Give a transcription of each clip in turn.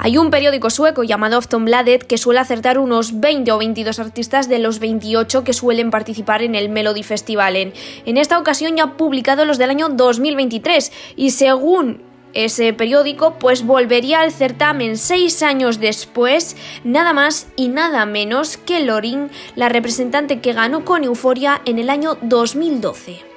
Hay un periódico sueco llamado Aftonbladet que suele acertar unos 20 o 22 artistas de los 28 que suelen participar en el Melody Festival. En esta ocasión ya ha publicado los del año 2023 y según ese periódico pues volvería al certamen seis años después, nada más y nada menos que Lorin, la representante que ganó con Euforia en el año 2012.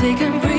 taken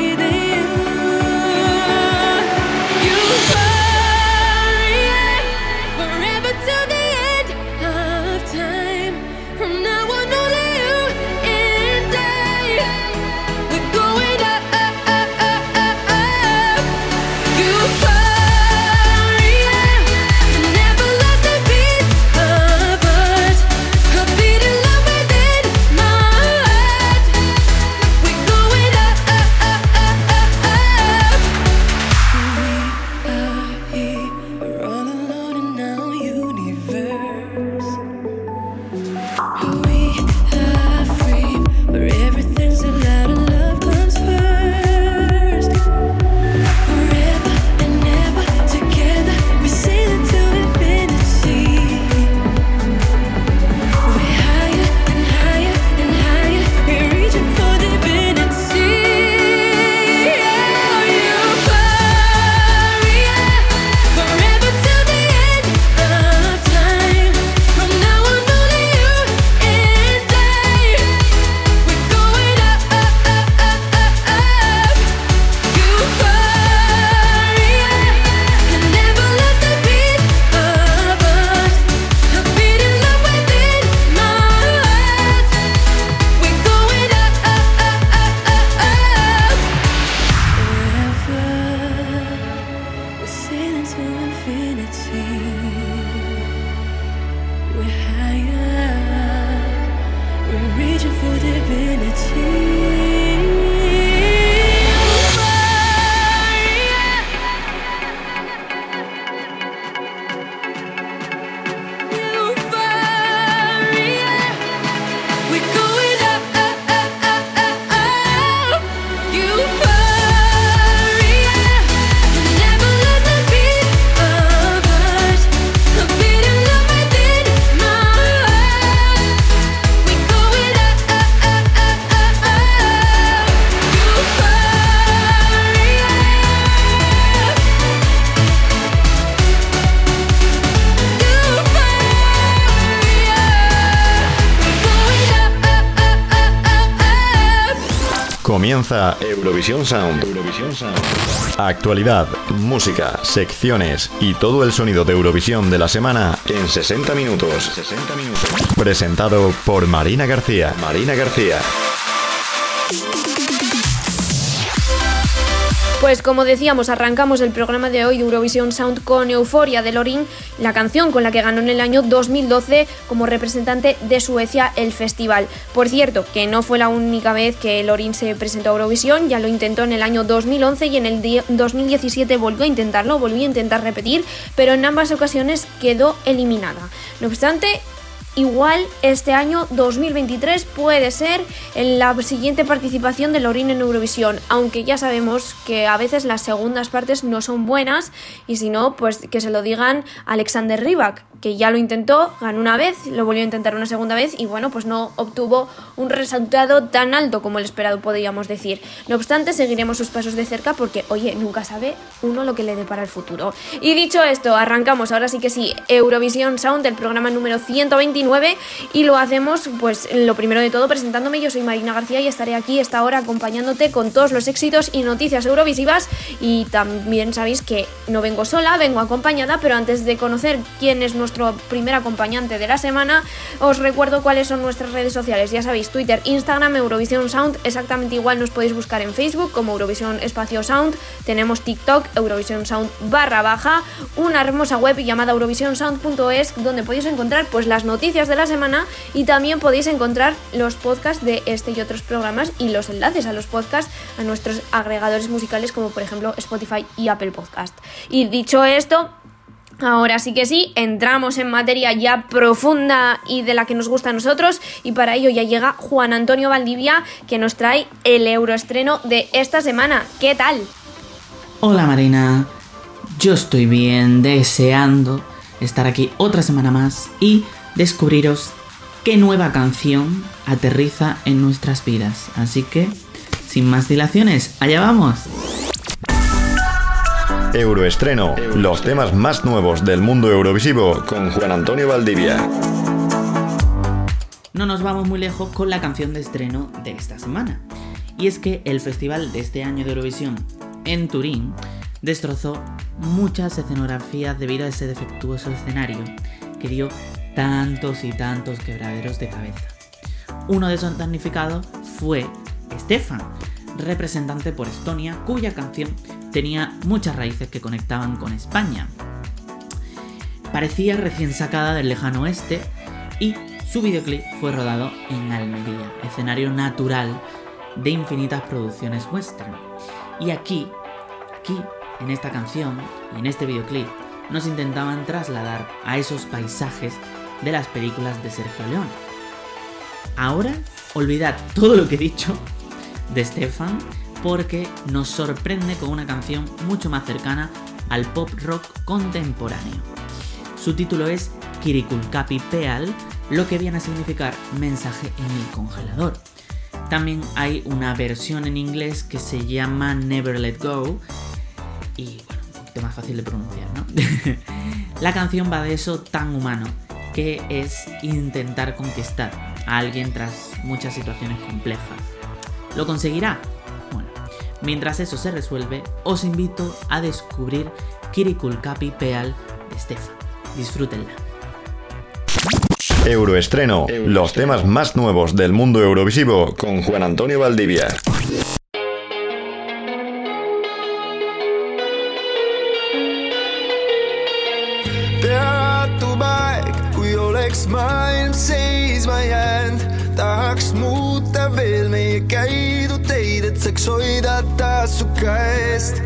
Comienza Eurovisión Sound. Actualidad, música, secciones y todo el sonido de Eurovisión de la semana en 60 minutos. 60 minutos. Presentado por Marina García. Marina García. Pues como decíamos, arrancamos el programa de hoy de Eurovisión Sound con Euforia de Lorin, la canción con la que ganó en el año 2012 como representante de Suecia el festival. Por cierto, que no fue la única vez que Lorin se presentó a Eurovisión, ya lo intentó en el año 2011 y en el 2017 volvió a intentarlo, volvió a intentar repetir, pero en ambas ocasiones quedó eliminada. No obstante, Igual este año 2023 puede ser la siguiente participación de Lorin en Eurovisión, aunque ya sabemos que a veces las segundas partes no son buenas y si no, pues que se lo digan Alexander Rybak, que ya lo intentó, ganó una vez, lo volvió a intentar una segunda vez y bueno, pues no obtuvo un resultado tan alto como el esperado, podríamos decir. No obstante, seguiremos sus pasos de cerca porque, oye, nunca sabe uno lo que le depara el futuro. Y dicho esto, arrancamos ahora sí que sí, Eurovisión Sound, el programa número 120 29 y lo hacemos pues lo primero de todo presentándome. Yo soy Marina García y estaré aquí esta hora acompañándote con todos los éxitos y noticias eurovisivas y también sabéis que no vengo sola, vengo acompañada, pero antes de conocer quién es nuestro primer acompañante de la semana, os recuerdo cuáles son nuestras redes sociales. Ya sabéis, Twitter, Instagram, Eurovisión Sound, exactamente igual nos podéis buscar en Facebook como Eurovisión Espacio Sound, tenemos TikTok, Eurovisión Sound barra baja, una hermosa web llamada eurovisionsound.es donde podéis encontrar pues las noticias de la semana y también podéis encontrar los podcasts de este y otros programas y los enlaces a los podcasts a nuestros agregadores musicales como por ejemplo Spotify y Apple Podcast. Y dicho esto, Ahora sí que sí, entramos en materia ya profunda y de la que nos gusta a nosotros y para ello ya llega Juan Antonio Valdivia que nos trae el euroestreno de esta semana. ¿Qué tal? Hola Marina, yo estoy bien deseando estar aquí otra semana más y descubriros qué nueva canción aterriza en nuestras vidas. Así que, sin más dilaciones, allá vamos. Euroestreno, los temas más nuevos del mundo eurovisivo con Juan Antonio Valdivia. No nos vamos muy lejos con la canción de estreno de esta semana. Y es que el festival de este año de Eurovisión en Turín destrozó muchas escenografías debido a ese defectuoso escenario que dio tantos y tantos quebraderos de cabeza. Uno de esos damnificados fue Stefan, representante por Estonia, cuya canción tenía muchas raíces que conectaban con España. Parecía recién sacada del lejano oeste y su videoclip fue rodado en Almería, escenario natural de infinitas producciones western. Y aquí, aquí, en esta canción y en este videoclip, nos intentaban trasladar a esos paisajes de las películas de Sergio León. Ahora, olvidad todo lo que he dicho de Stefan porque nos sorprende con una canción mucho más cercana al pop rock contemporáneo. Su título es Kirikulkapi Peal, lo que viene a significar mensaje en el congelador. También hay una versión en inglés que se llama Never Let Go y bueno, un poquito más fácil de pronunciar, ¿no? La canción va de eso tan humano que es intentar conquistar a alguien tras muchas situaciones complejas. ¿Lo conseguirá? Mientras eso se resuelve, os invito a descubrir Kirikulkapi Peal de Stefan. Disfrútenla. Euroestreno, los temas más nuevos del mundo eurovisivo con Juan Antonio Valdivia. oleks maailm seisma jäänud, tahaks muuta veel meie käidu teid, et saaks hoida taas su käest.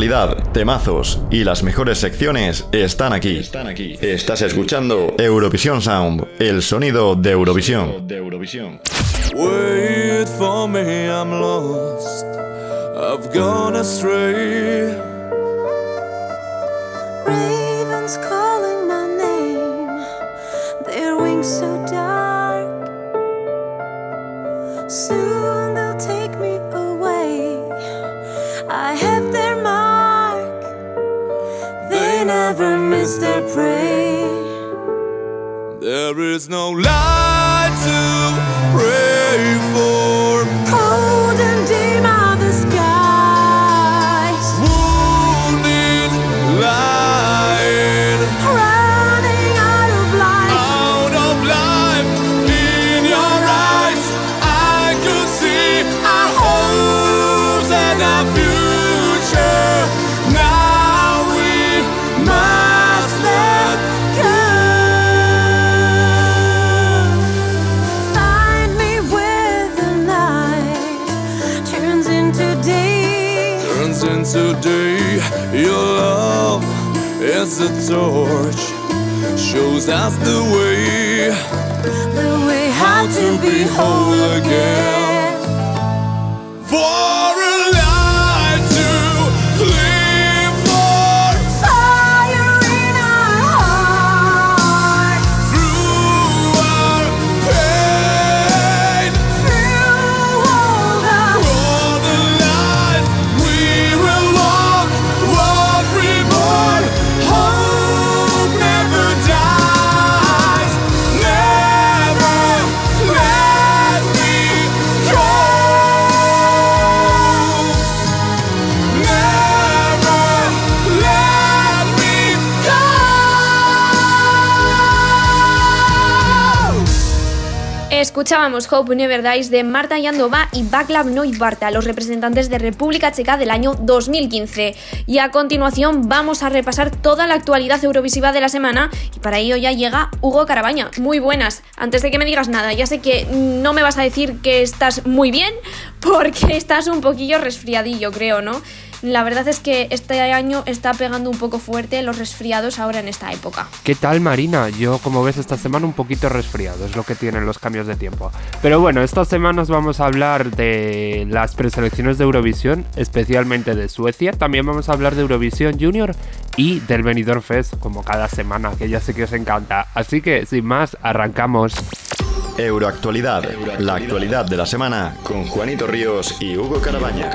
Actualidad, temazos y las mejores secciones están aquí. Están aquí. Estás escuchando Eurovisión Sound, el sonido de Eurovisión. De Eurovisión. Wait for me, I'm lost. I've gone astray. Ravens calling my name, their wings so dark. Soon their prey. There is no light to pray for. Cold and is the torch, shows us the way. The way how to be whole again. for Escuchábamos Hope Never Dies de Marta Yandova y Baclav Barta, los representantes de República Checa del año 2015. Y a continuación vamos a repasar toda la actualidad eurovisiva de la semana y para ello ya llega Hugo Carabaña. Muy buenas. Antes de que me digas nada, ya sé que no me vas a decir que estás muy bien porque estás un poquillo resfriadillo, creo, ¿no? La verdad es que este año está pegando un poco fuerte los resfriados ahora en esta época. ¿Qué tal Marina? Yo como ves esta semana un poquito resfriado, es lo que tienen los cambios de tiempo. Pero bueno, estas semanas vamos a hablar de las preselecciones de Eurovisión, especialmente de Suecia. También vamos a hablar de Eurovisión Junior y del Benidorm Fest, como cada semana, que ya sé que os encanta. Así que sin más, arrancamos. Euroactualidad, la actualidad de la semana con Juanito Ríos y Hugo Carabaña.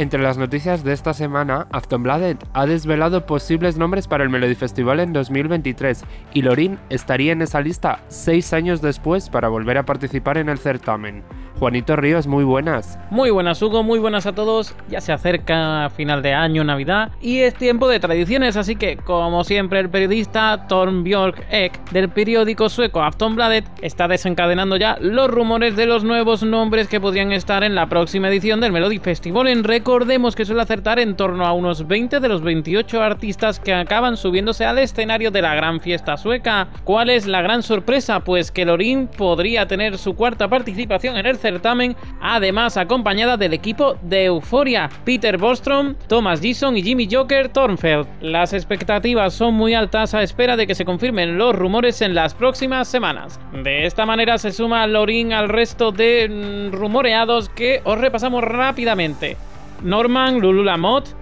Entre las noticias de esta semana, Aftonbladet ha desvelado posibles nombres para el Melody Festival en 2023 y Lorin estaría en esa lista seis años después para volver a participar en el certamen. Juanito Ríos, muy buenas. Muy buenas Hugo, muy buenas a todos. Ya se acerca final de año, Navidad y es tiempo de tradiciones, así que como siempre el periodista Torn Björk Ek del periódico sueco Aftonbladet está desencadenando ya los rumores de los nuevos nombres que podrían estar en la próxima edición del Melody Festival. En recordemos que suele acertar en torno a unos 20 de los 28 artistas que acaban subiéndose al escenario de la gran fiesta sueca. ¿Cuál es la gran sorpresa? Pues que Lorin podría tener su cuarta participación en el certamen, además acompañada del equipo de Euforia, Peter Bostrom, Thomas Gison y Jimmy Joker Thornfeld. Las expectativas son muy altas a espera de que se confirmen los rumores en las próximas semanas. De esta manera se suma Lorin al resto de mm, rumoreados que os repasamos rápidamente. Norman, Lulu Lamotte,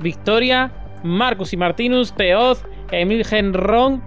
Victoria, Marcus y Martinus, Teoz, Emil Genron,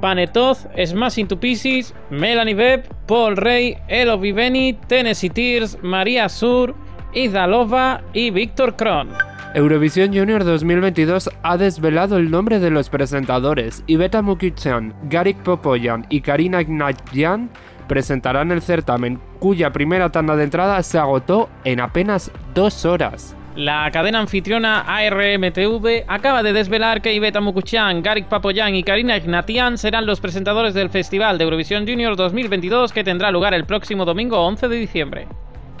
Panetoz, Smash Into Pieces, Melanie Webb, Paul Rey, Elo Viveni, Tennessee Tears, María Sur, Izalova y Víctor Kron. Eurovisión Junior 2022 ha desvelado el nombre de los presentadores. Iveta Mukichan, Garik Popoyan y Karina Ignatyan presentarán el certamen, cuya primera tanda de entrada se agotó en apenas dos horas. La cadena anfitriona ARMTV acaba de desvelar que Iveta Mukuchan, Garik Papoyan y Karina Ignatian serán los presentadores del Festival de Eurovisión Junior 2022 que tendrá lugar el próximo domingo 11 de diciembre.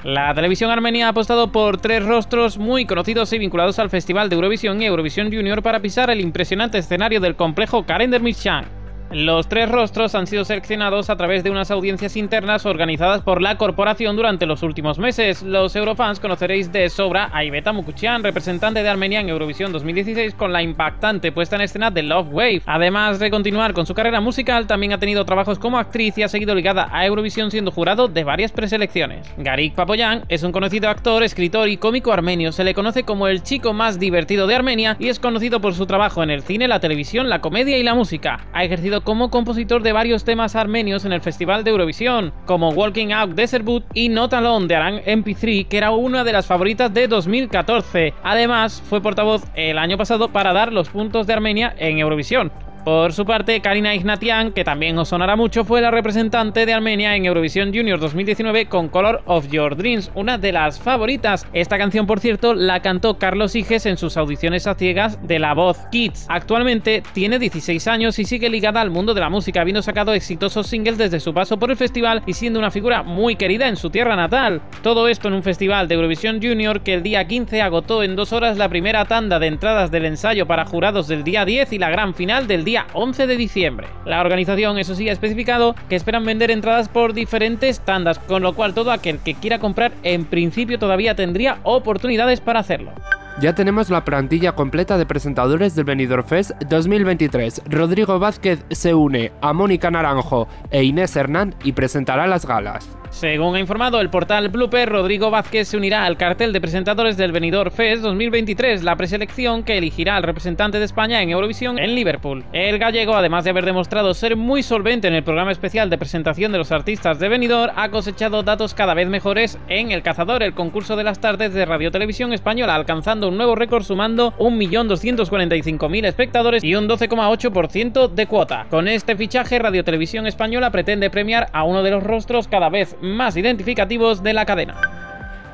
La televisión armenia ha apostado por tres rostros muy conocidos y vinculados al Festival de Eurovisión y Eurovisión Junior para pisar el impresionante escenario del complejo Karen Dermishan. Los tres rostros han sido seleccionados a través de unas audiencias internas organizadas por la corporación durante los últimos meses. Los eurofans conoceréis de sobra a Iveta Mukuchian, representante de Armenia en Eurovisión 2016 con la impactante puesta en escena de Love Wave. Además de continuar con su carrera musical, también ha tenido trabajos como actriz y ha seguido ligada a Eurovisión siendo jurado de varias preselecciones. Garik Papoyan es un conocido actor, escritor y cómico armenio. Se le conoce como el chico más divertido de Armenia y es conocido por su trabajo en el cine, la televisión, la comedia y la música. Ha ejercido como compositor de varios temas armenios en el Festival de Eurovisión, como Walking Out Desert Boot y Not Alone de Aran MP3, que era una de las favoritas de 2014. Además, fue portavoz el año pasado para dar los puntos de Armenia en Eurovisión. Por su parte, Karina Ignatian, que también os sonará mucho, fue la representante de Armenia en Eurovisión Junior 2019 con Color of Your Dreams, una de las favoritas. Esta canción, por cierto, la cantó Carlos Higes en sus audiciones a ciegas de La Voz Kids. Actualmente tiene 16 años y sigue ligada al mundo de la música, habiendo sacado exitosos singles desde su paso por el festival y siendo una figura muy querida en su tierra natal. Todo esto en un festival de Eurovisión Junior que el día 15 agotó en dos horas la primera tanda de entradas del ensayo para jurados del día 10 y la gran final del día 11 de diciembre. La organización, eso sí, ha especificado que esperan vender entradas por diferentes tandas, con lo cual todo aquel que quiera comprar en principio todavía tendría oportunidades para hacerlo. Ya tenemos la plantilla completa de presentadores del Benidorm Fest 2023. Rodrigo Vázquez se une a Mónica Naranjo e Inés Hernán y presentará las galas. Según ha informado el portal Blooper, Rodrigo Vázquez se unirá al cartel de presentadores del Benidorm Fest 2023, la preselección que elegirá al representante de España en Eurovisión en Liverpool. El gallego, además de haber demostrado ser muy solvente en el programa especial de presentación de los artistas de Benidorm, ha cosechado datos cada vez mejores en El Cazador, el concurso de las tardes de Radio Televisión Española, alcanzando un nuevo récord sumando 1.245.000 espectadores y un 12,8% de cuota. Con este fichaje, Radio Televisión Española pretende premiar a uno de los rostros cada vez más identificativos de la cadena.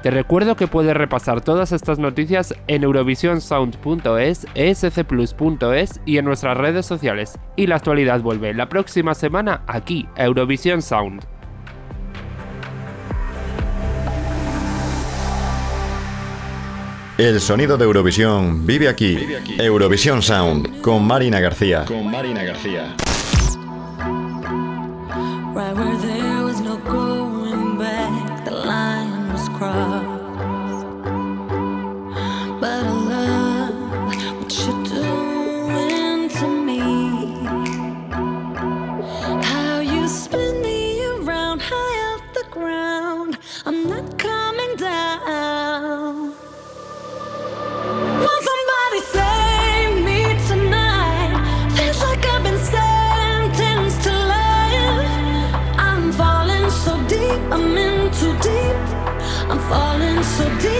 Te recuerdo que puedes repasar todas estas noticias en eurovisionsound.es, escplus.es y en nuestras redes sociales. Y la actualidad vuelve la próxima semana aquí, a Eurovisión Sound. El sonido de Eurovisión vive aquí. Eurovisión Sound con Marina García. Con Marina García. Right where there was no going back, the line was crossed. But I love what you're doing to me. How you spin me around high off the ground. I'm not so deep.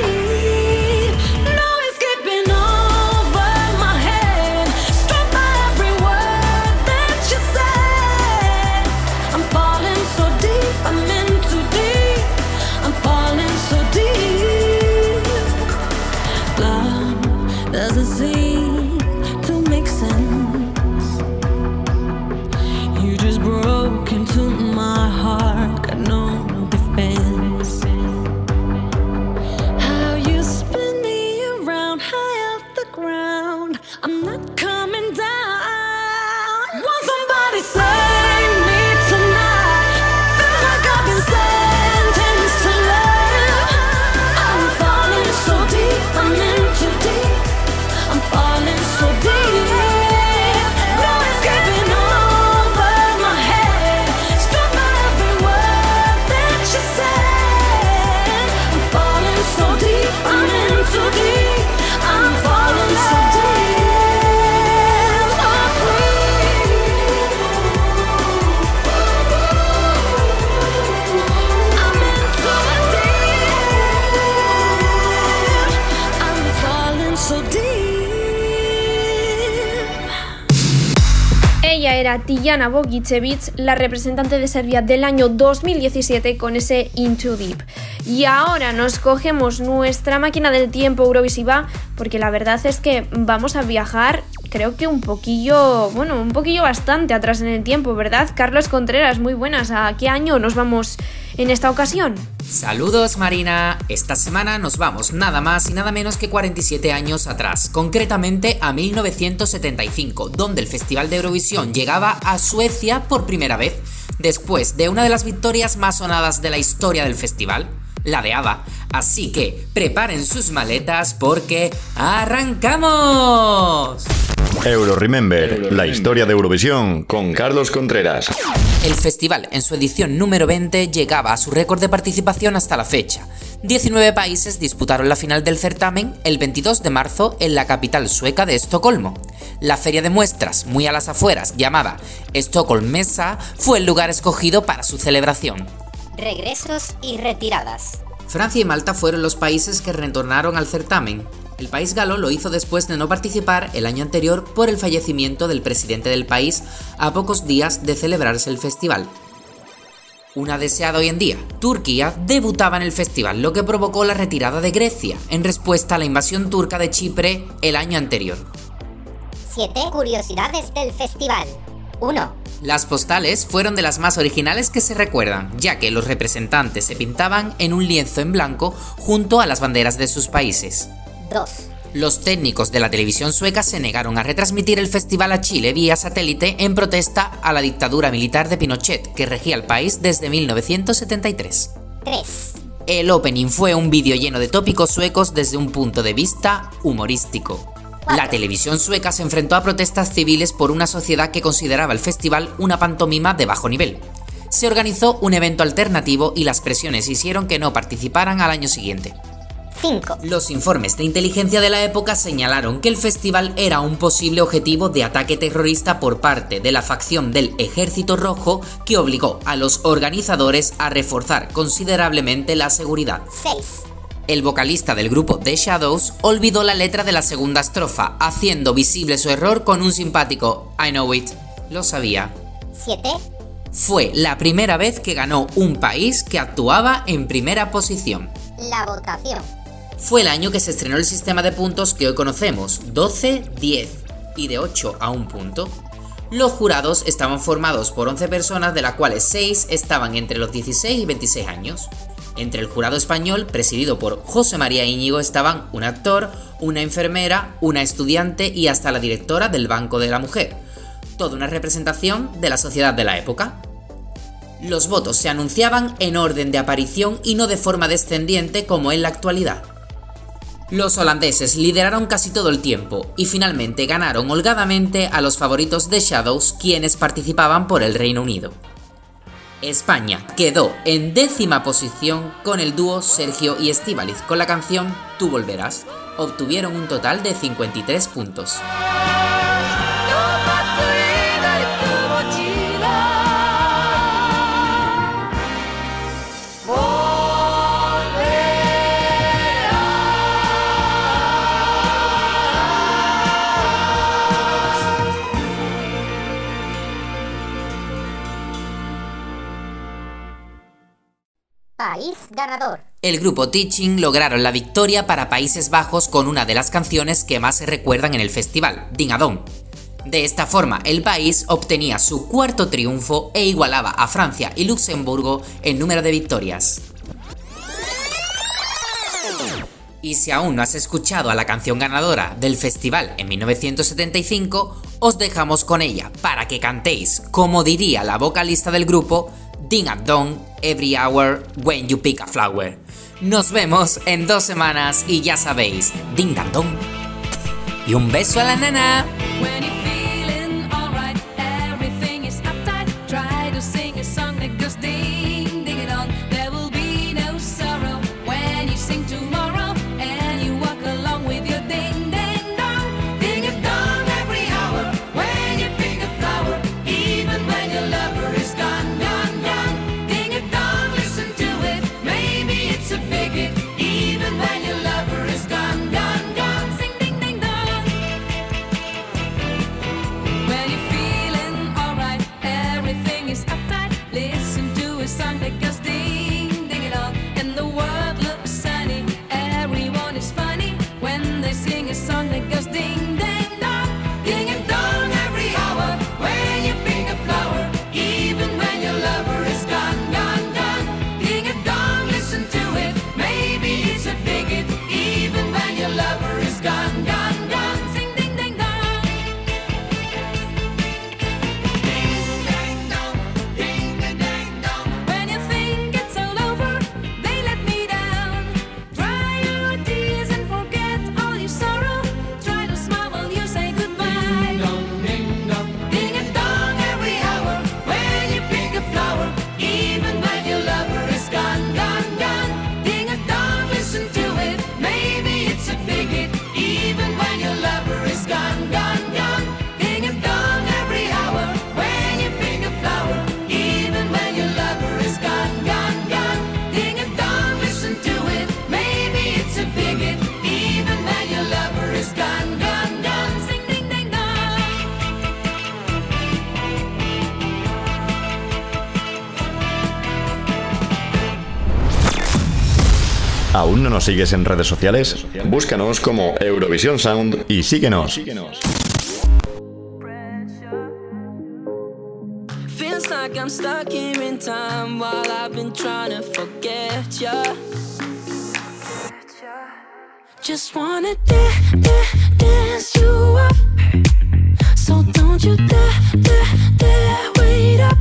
Era Tijana Bogicevic, la representante de Serbia del año 2017 con ese Into Deep. Y ahora nos cogemos nuestra máquina del tiempo Eurovisiva porque la verdad es que vamos a viajar creo que un poquillo, bueno, un poquillo bastante atrás en el tiempo, ¿verdad? Carlos Contreras, muy buenas. ¿A qué año nos vamos en esta ocasión? Saludos Marina, esta semana nos vamos nada más y nada menos que 47 años atrás, concretamente a 1975, donde el Festival de Eurovisión llegaba a Suecia por primera vez, después de una de las victorias más sonadas de la historia del festival, la de ABBA. Así que preparen sus maletas porque ¡arrancamos! Euro Remember, la historia de Eurovisión con Carlos Contreras. El festival, en su edición número 20, llegaba a su récord de participación hasta la fecha. 19 países disputaron la final del certamen el 22 de marzo en la capital sueca de Estocolmo. La feria de muestras, muy a las afueras, llamada Stockholm Mesa, fue el lugar escogido para su celebración. Regresos y retiradas. Francia y Malta fueron los países que retornaron al certamen. El país galo lo hizo después de no participar el año anterior por el fallecimiento del presidente del país a pocos días de celebrarse el festival. Una deseada hoy en día, Turquía debutaba en el festival, lo que provocó la retirada de Grecia, en respuesta a la invasión turca de Chipre el año anterior. 7 curiosidades del festival. 1. Las postales fueron de las más originales que se recuerdan, ya que los representantes se pintaban en un lienzo en blanco junto a las banderas de sus países. 2. Los técnicos de la televisión sueca se negaron a retransmitir el festival a Chile vía satélite en protesta a la dictadura militar de Pinochet, que regía el país desde 1973. 3. El opening fue un vídeo lleno de tópicos suecos desde un punto de vista humorístico. La televisión sueca se enfrentó a protestas civiles por una sociedad que consideraba el festival una pantomima de bajo nivel. Se organizó un evento alternativo y las presiones hicieron que no participaran al año siguiente. 5. Los informes de inteligencia de la época señalaron que el festival era un posible objetivo de ataque terrorista por parte de la facción del Ejército Rojo que obligó a los organizadores a reforzar considerablemente la seguridad. 6. El vocalista del grupo The Shadows olvidó la letra de la segunda estrofa, haciendo visible su error con un simpático I know it. Lo sabía. 7. Fue la primera vez que ganó un país que actuaba en primera posición. La votación. Fue el año que se estrenó el sistema de puntos que hoy conocemos, 12, 10 y de 8 a 1 punto. Los jurados estaban formados por 11 personas, de las cuales 6 estaban entre los 16 y 26 años. Entre el jurado español, presidido por José María Íñigo, estaban un actor, una enfermera, una estudiante y hasta la directora del Banco de la Mujer. Toda una representación de la sociedad de la época. Los votos se anunciaban en orden de aparición y no de forma descendiente como en la actualidad. Los holandeses lideraron casi todo el tiempo y finalmente ganaron holgadamente a los favoritos de Shadows quienes participaban por el Reino Unido. España quedó en décima posición con el dúo Sergio y Estíbaliz con la canción Tú volverás. Obtuvieron un total de 53 puntos. El grupo Teaching lograron la victoria para Países Bajos con una de las canciones que más se recuerdan en el festival, Ding a Dong. De esta forma, el país obtenía su cuarto triunfo e igualaba a Francia y Luxemburgo en número de victorias. Y si aún no has escuchado a la canción ganadora del festival en 1975, os dejamos con ella para que cantéis, como diría la vocalista del grupo, Ding a Dong every hour when you pick a flower. Nos vemos en dos semanas y ya sabéis, Ding Dong. Y un beso a la nana. ¿Aún no nos sigues en redes sociales? Búscanos como Eurovisión Sound y síguenos. Just wanna da- da- dance you up. So don't you dare, dare, dare wait up.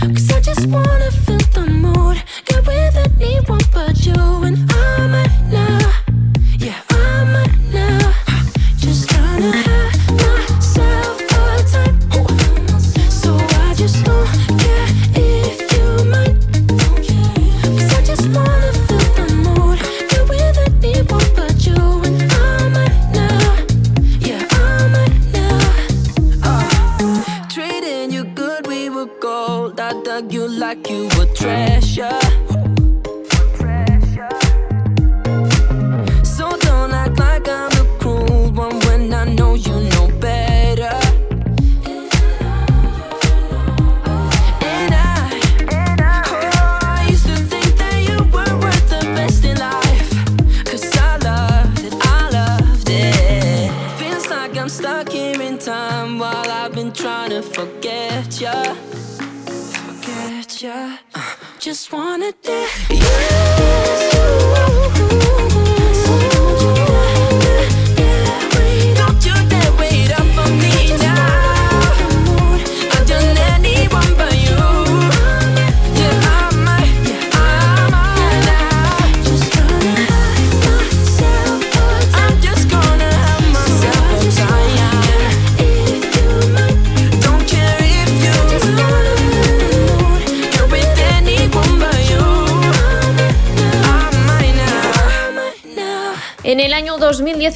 Cause I just wanna feel the mood. With anyone but you. And I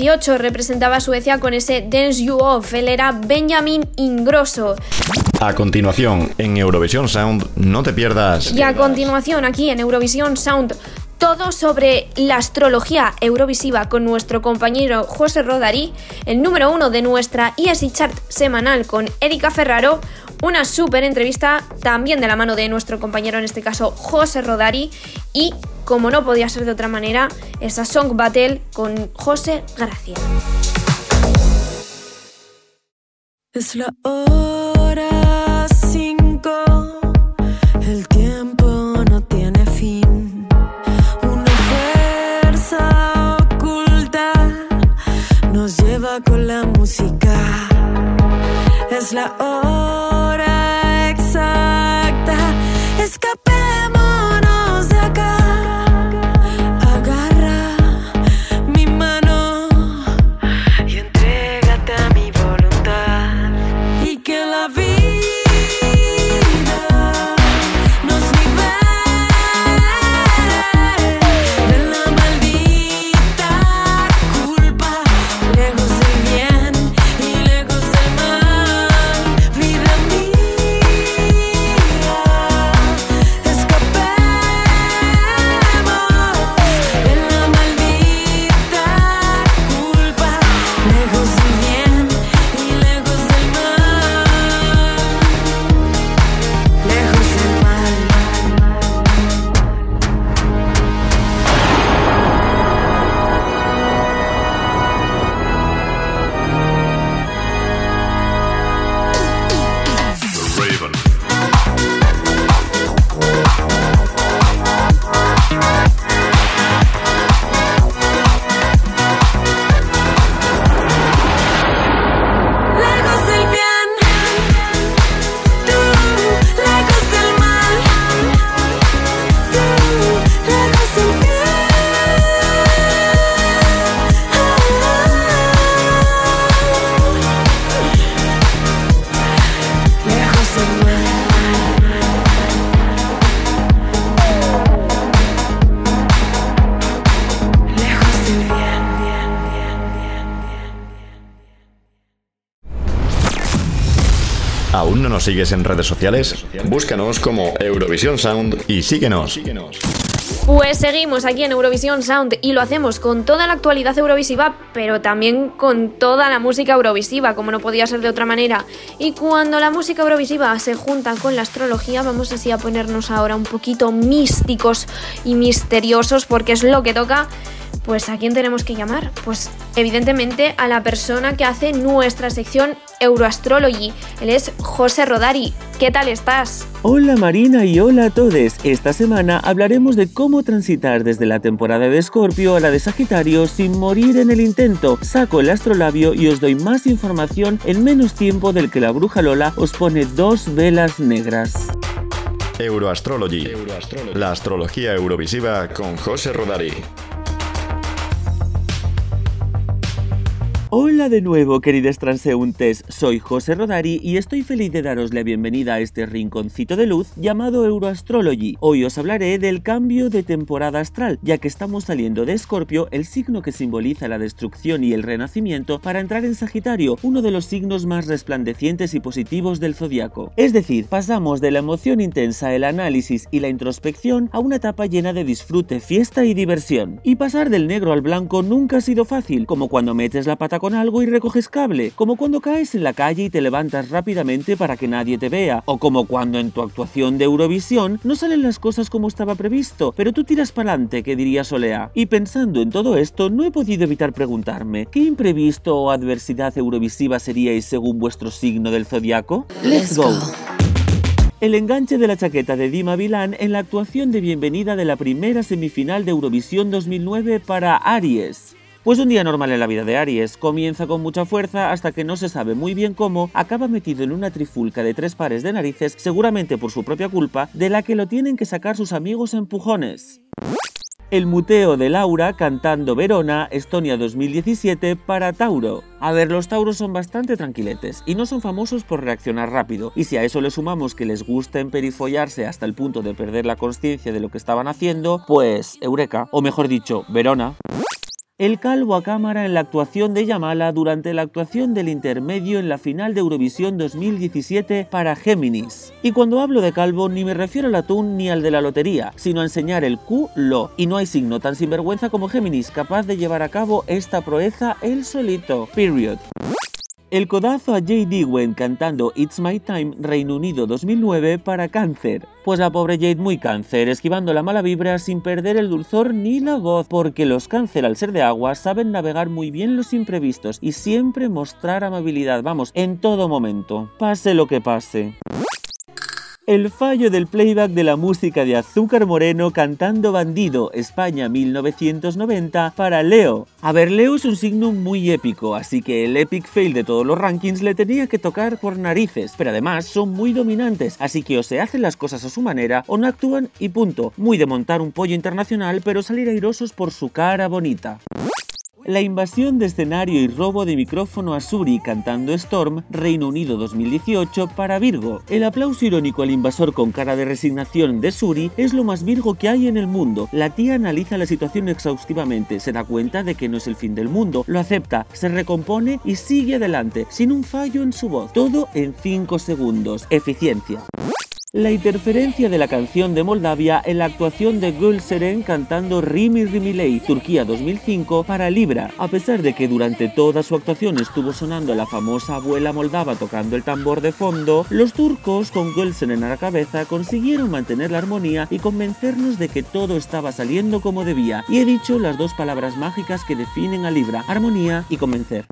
2018 representaba a Suecia con ese Dance You Off, él era Benjamin Ingrosso. A continuación, en Eurovisión Sound, no te pierdas. Y a continuación aquí en Eurovisión Sound, todo sobre la astrología eurovisiva con nuestro compañero José Rodari, el número uno de nuestra ESI Chart semanal con Erika Ferraro, una súper entrevista también de la mano de nuestro compañero en este caso José Rodari y, como no podía ser de otra manera, esa Song Battle con José Gracia. Es la hora cinco, el tiempo no tiene fin. Una fuerza oculta nos lleva con la música. Es la hora escapar. Sigues en redes sociales? Búscanos como Eurovisión Sound y síguenos. Pues seguimos aquí en Eurovisión Sound y lo hacemos con toda la actualidad eurovisiva, pero también con toda la música eurovisiva, como no podía ser de otra manera. Y cuando la música eurovisiva se junta con la astrología, vamos así a ponernos ahora un poquito místicos y misteriosos, porque es lo que toca. Pues ¿a quién tenemos que llamar? Pues evidentemente a la persona que hace nuestra sección Euroastrology. Él es José Rodari. ¿Qué tal estás? Hola Marina y hola a todos. Esta semana hablaremos de cómo transitar desde la temporada de Escorpio a la de Sagitario sin morir en el intento. Saco el astrolabio y os doy más información en menos tiempo del que la bruja Lola os pone dos velas negras. Euroastrology. La astrología eurovisiva con José Rodari. Hola de nuevo, queridos transeúntes. Soy José Rodari y estoy feliz de daros la bienvenida a este rinconcito de luz llamado Euroastrology. Hoy os hablaré del cambio de temporada astral, ya que estamos saliendo de Escorpio, el signo que simboliza la destrucción y el renacimiento, para entrar en Sagitario, uno de los signos más resplandecientes y positivos del zodiaco. Es decir, pasamos de la emoción intensa, el análisis y la introspección a una etapa llena de disfrute, fiesta y diversión. Y pasar del negro al blanco nunca ha sido fácil, como cuando metes la pata con algo y recoges cable, como cuando caes en la calle y te levantas rápidamente para que nadie te vea, o como cuando en tu actuación de Eurovisión no salen las cosas como estaba previsto, pero tú tiras para adelante, que diría Solea. Y pensando en todo esto, no he podido evitar preguntarme, ¿qué imprevisto o adversidad eurovisiva seríais según vuestro signo del zodiaco? ¡Let's go! El enganche de la chaqueta de Dima Vilán en la actuación de bienvenida de la primera semifinal de Eurovisión 2009 para Aries. Pues un día normal en la vida de Aries comienza con mucha fuerza hasta que no se sabe muy bien cómo acaba metido en una trifulca de tres pares de narices, seguramente por su propia culpa, de la que lo tienen que sacar sus amigos empujones. El muteo de Laura cantando Verona, Estonia 2017 para Tauro. A ver, los tauros son bastante tranquiletes y no son famosos por reaccionar rápido. Y si a eso le sumamos que les gusta emperifollarse hasta el punto de perder la conciencia de lo que estaban haciendo, pues Eureka, o mejor dicho, Verona. El calvo a cámara en la actuación de Yamala durante la actuación del intermedio en la final de Eurovisión 2017 para Géminis. Y cuando hablo de calvo ni me refiero al atún ni al de la lotería, sino a enseñar el Q-Lo. Y no hay signo tan sinvergüenza como Géminis capaz de llevar a cabo esta proeza él solito. Period. El codazo a Jade Ewen cantando It's My Time Reino Unido 2009 para Cáncer. Pues la pobre Jade muy cáncer, esquivando la mala vibra sin perder el dulzor ni la voz, porque los cáncer al ser de agua saben navegar muy bien los imprevistos y siempre mostrar amabilidad, vamos, en todo momento, pase lo que pase. El fallo del playback de la música de Azúcar Moreno cantando Bandido, España 1990, para Leo. A ver, Leo es un signo muy épico, así que el epic fail de todos los rankings le tenía que tocar por narices, pero además son muy dominantes, así que o se hacen las cosas a su manera o no actúan y punto. Muy de montar un pollo internacional, pero salir airosos por su cara bonita. La invasión de escenario y robo de micrófono a Suri cantando Storm, Reino Unido 2018 para Virgo. El aplauso irónico al invasor con cara de resignación de Suri es lo más Virgo que hay en el mundo. La tía analiza la situación exhaustivamente, se da cuenta de que no es el fin del mundo, lo acepta, se recompone y sigue adelante, sin un fallo en su voz. Todo en 5 segundos. Eficiencia. La interferencia de la canción de Moldavia en la actuación de Gülseren cantando Rimi Rimiley, Turquía 2005 para Libra, a pesar de que durante toda su actuación estuvo sonando la famosa abuela moldava tocando el tambor de fondo, los turcos con Gülseren a la cabeza consiguieron mantener la armonía y convencernos de que todo estaba saliendo como debía. Y he dicho las dos palabras mágicas que definen a Libra, armonía y convencer.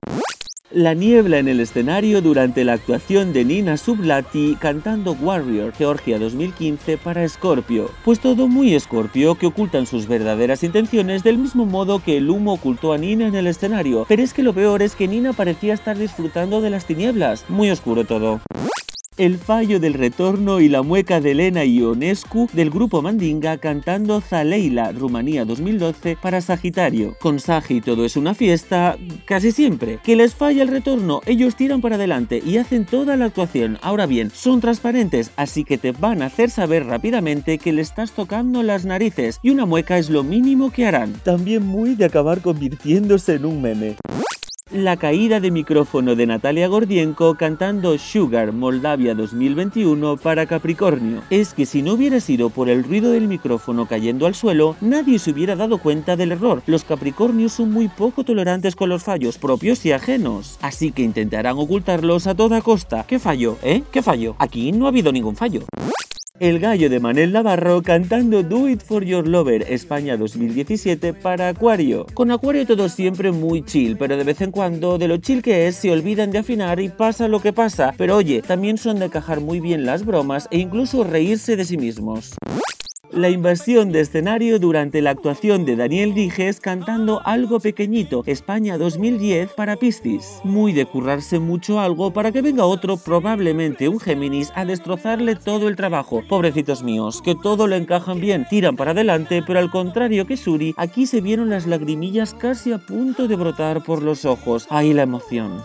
La niebla en el escenario durante la actuación de Nina Sublati cantando Warrior, Georgia 2015 para Scorpio. Pues todo muy Scorpio que ocultan sus verdaderas intenciones del mismo modo que el humo ocultó a Nina en el escenario. Pero es que lo peor es que Nina parecía estar disfrutando de las tinieblas. Muy oscuro todo. El fallo del retorno y la mueca de Elena Ionescu del grupo Mandinga cantando Zaleila, Rumanía 2012 para Sagitario. Con Sagi todo es una fiesta, casi siempre. Que les falla el retorno, ellos tiran para adelante y hacen toda la actuación. Ahora bien, son transparentes, así que te van a hacer saber rápidamente que le estás tocando las narices y una mueca es lo mínimo que harán. También muy de acabar convirtiéndose en un meme. La caída de micrófono de Natalia Gordienko cantando Sugar Moldavia 2021 para Capricornio. Es que si no hubiera sido por el ruido del micrófono cayendo al suelo, nadie se hubiera dado cuenta del error. Los Capricornios son muy poco tolerantes con los fallos propios y ajenos, así que intentarán ocultarlos a toda costa. ¿Qué fallo? ¿Eh? ¿Qué fallo? Aquí no ha habido ningún fallo. El gallo de Manel Navarro cantando Do It For Your Lover España 2017 para Acuario. Con Acuario todo siempre muy chill, pero de vez en cuando de lo chill que es se olvidan de afinar y pasa lo que pasa. Pero oye, también son de cajar muy bien las bromas e incluso reírse de sí mismos. La invasión de escenario durante la actuación de Daniel Dijes cantando Algo Pequeñito, España 2010 para Piscis. Muy de currarse mucho algo para que venga otro, probablemente un Géminis, a destrozarle todo el trabajo. Pobrecitos míos, que todo lo encajan bien, tiran para adelante, pero al contrario que Suri, aquí se vieron las lagrimillas casi a punto de brotar por los ojos. ¡Ay, la emoción!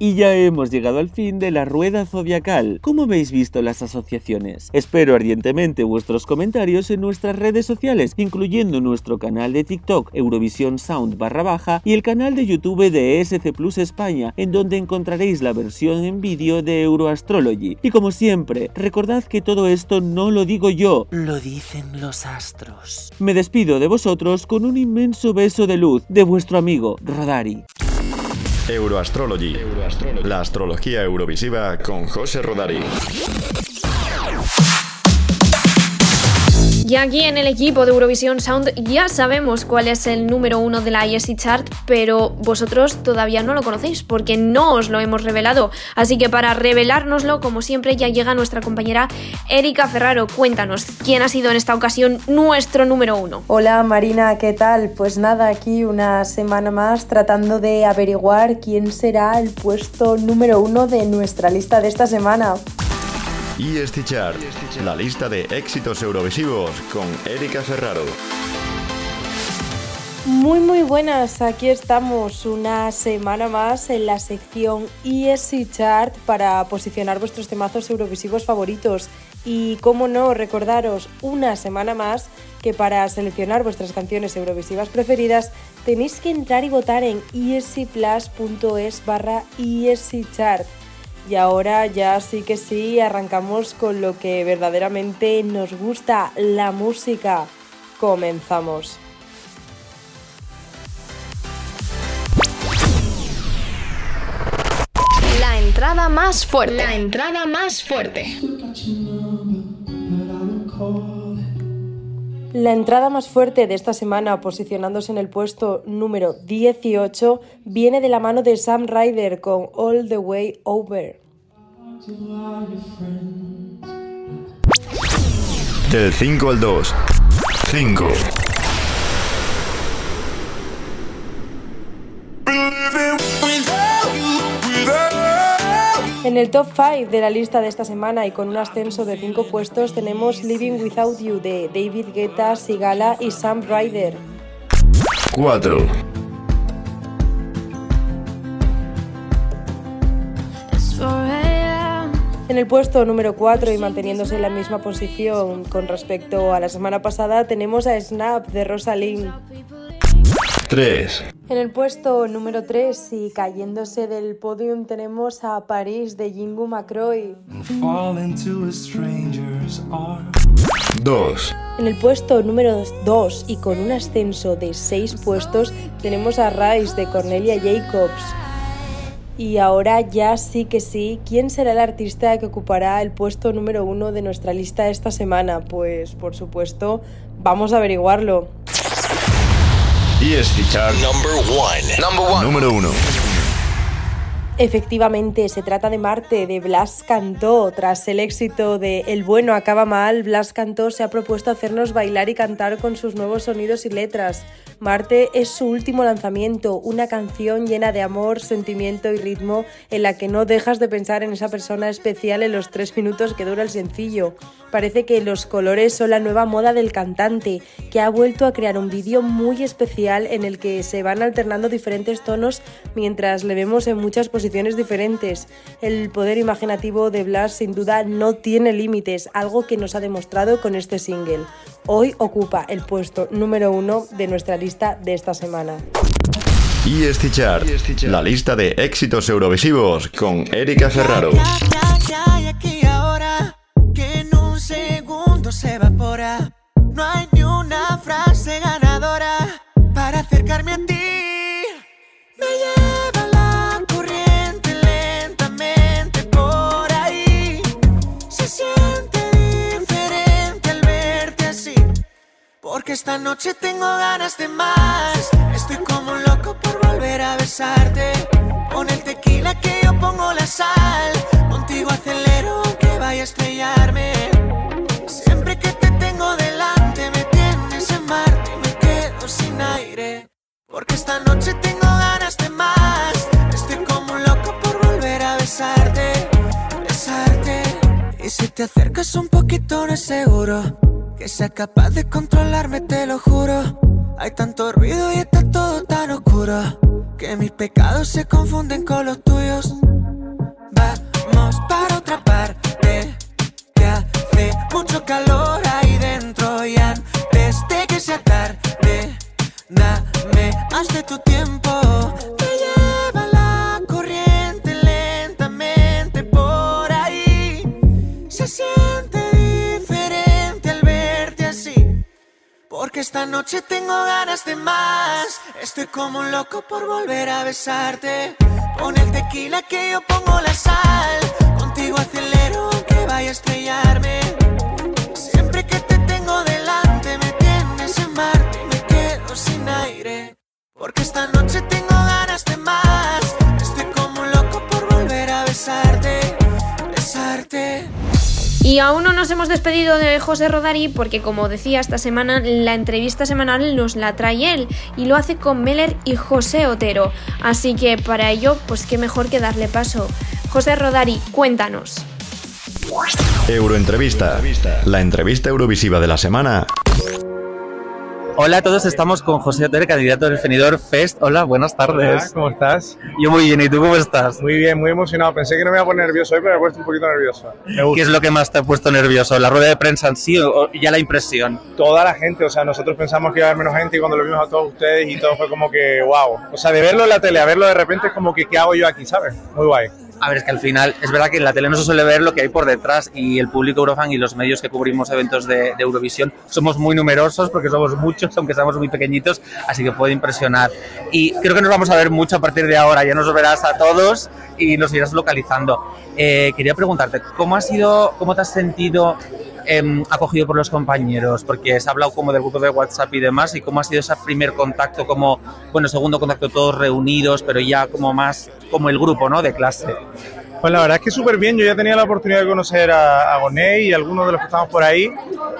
Y ya hemos llegado al fin de la rueda zodiacal. ¿Cómo habéis visto las asociaciones? Espero ardientemente vuestros comentarios en nuestras redes sociales, incluyendo nuestro canal de TikTok Eurovisión Sound barra baja y el canal de YouTube de SC Plus España, en donde encontraréis la versión en vídeo de Euroastrology. Y como siempre, recordad que todo esto no lo digo yo, Lo dicen los astros. me despido de vosotros con un inmenso beso de luz de vuestro amigo Rodari. Euroastrology. La astrología eurovisiva con José Rodari. Y aquí en el equipo de Eurovisión Sound ya sabemos cuál es el número uno de la ESI Chart, pero vosotros todavía no lo conocéis porque no os lo hemos revelado. Así que para revelárnoslo, como siempre, ya llega nuestra compañera Erika Ferraro. Cuéntanos, ¿quién ha sido en esta ocasión nuestro número uno? Hola Marina, ¿qué tal? Pues nada, aquí una semana más tratando de averiguar quién será el puesto número uno de nuestra lista de esta semana. EST Chart. La lista de éxitos eurovisivos con Erika Ferraro. Muy muy buenas, aquí estamos una semana más en la sección ESC Chart para posicionar vuestros temazos eurovisivos favoritos y como no recordaros una semana más que para seleccionar vuestras canciones eurovisivas preferidas tenéis que entrar y votar en escplus.es barra Chart. Y ahora ya sí que sí, arrancamos con lo que verdaderamente nos gusta, la música. Comenzamos. La entrada más fuerte. La entrada más fuerte. La entrada más fuerte de esta semana, posicionándose en el puesto número 18, viene de la mano de Sam Ryder con All the Way Over. Del 5 al 2. 5. En el top 5 de la lista de esta semana y con un ascenso de 5 puestos tenemos Living Without You de David Guetta, Sigala y Sam Ryder. 4. En el puesto número 4 y manteniéndose en la misma posición con respecto a la semana pasada tenemos a Snap de Rosalind. 3. En el puesto número 3 y cayéndose del podium tenemos a París de Jingu McCroy. 2. En el puesto número 2 y con un ascenso de 6 puestos tenemos a Rise de Cornelia Jacobs. Y ahora ya sí que sí, ¿quién será el artista que ocupará el puesto número 1 de nuestra lista esta semana? Pues por supuesto, vamos a averiguarlo. EST Chart. Number 1. Número 1. Efectivamente, se trata de Marte, de Blas Cantó. Tras el éxito de El bueno acaba mal, Blas Cantó se ha propuesto hacernos bailar y cantar con sus nuevos sonidos y letras. Marte es su último lanzamiento, una canción llena de amor, sentimiento y ritmo en la que no dejas de pensar en esa persona especial en los tres minutos que dura el sencillo. Parece que los colores son la nueva moda del cantante, que ha vuelto a crear un vídeo muy especial en el que se van alternando diferentes tonos mientras le vemos en muchas posiciones diferentes. El poder imaginativo de Blas sin duda no tiene límites, algo que nos ha demostrado con este single. Hoy ocupa el puesto número uno de nuestra lista de esta semana. Y Chart, la lista de éxitos eurovisivos con Erika Ferraro. Ya, ya, y aquí y ahora, que en un segundo se evapora. No hay ni una frase ganadora para acercarme a ti. Me Porque esta noche tengo ganas de más. Estoy como un loco por volver a besarte. Pon el tequila que yo pongo la sal. Contigo acelero aunque vaya a estrellarme. Siempre que te tengo delante me tienes en Marte y me quedo sin aire. Porque esta noche tengo ganas de más. Estoy como un loco por volver a besarte, besarte. Y si te acercas un poquito no es seguro que sea capaz de controlarme, te lo juro. Hay tanto ruido y está todo tan oscuro que mis pecados se confunden con los tuyos. Vamos para otra parte que hace mucho calor ahí dentro y antes de que sea tarde, dame más de tu tiempo. Porque esta noche tengo ganas de más. Estoy como un loco por volver a besarte. Pon el tequila que yo pongo la sal. Contigo acelero aunque vaya a estrellarme. Siempre que te tengo delante me tienes en Marte y me quedo sin aire. Porque esta noche tengo ganas de más. Estoy como un loco por volver a besarte, besarte. Y aún no nos hemos despedido de José Rodari porque, como decía esta semana, la entrevista semanal nos la trae él y lo hace con Meller y José Otero. Así que para ello, pues qué mejor que darle paso. José Rodari, cuéntanos. Euroentrevista, la entrevista eurovisiva de la semana Hola a todos, estamos con José Otero, candidato del Fenidor Fest. Hola, buenas tardes. Hola, ¿cómo estás? Yo muy bien, ¿y tú cómo estás? Muy bien, muy emocionado. Pensé que no me iba a poner nervioso hoy, pero me he puesto un poquito nervioso. ¿Qué es lo que más te ha puesto nervioso? ¿La rueda de prensa en sí o o ya la impresión? Toda la gente, o sea, nosotros pensamos que iba a haber menos gente y cuando lo vimos a todos ustedes y todo fue como que, wow. O sea, de verlo en la tele a verlo de repente es como que, ¿qué hago yo aquí, sabes? Muy guay. A ver, es que al final es verdad que en la tele no se suele ver lo que hay por detrás y el público Eurofan y los medios que cubrimos eventos de, Eurovisión somos muy numerosos porque somos muchos, aunque seamos muy pequeñitos, así que puede impresionar. Y creo que nos vamos a ver mucho a partir de ahora, ya nos verás a todos y nos irás localizando. Eh, quería preguntarte, ¿cómo, ha sido, cómo te has sentido em, acogido por los compañeros? Porque se ha hablado como del grupo de WhatsApp y demás, y cómo ha sido ese primer contacto, como, bueno, segundo contacto todos reunidos, pero ya como más como el grupo, ¿no? De clase. Pues la verdad es que súper bien. Yo ya tenía la oportunidad de conocer a, a Gonei y a algunos de los que estamos por ahí.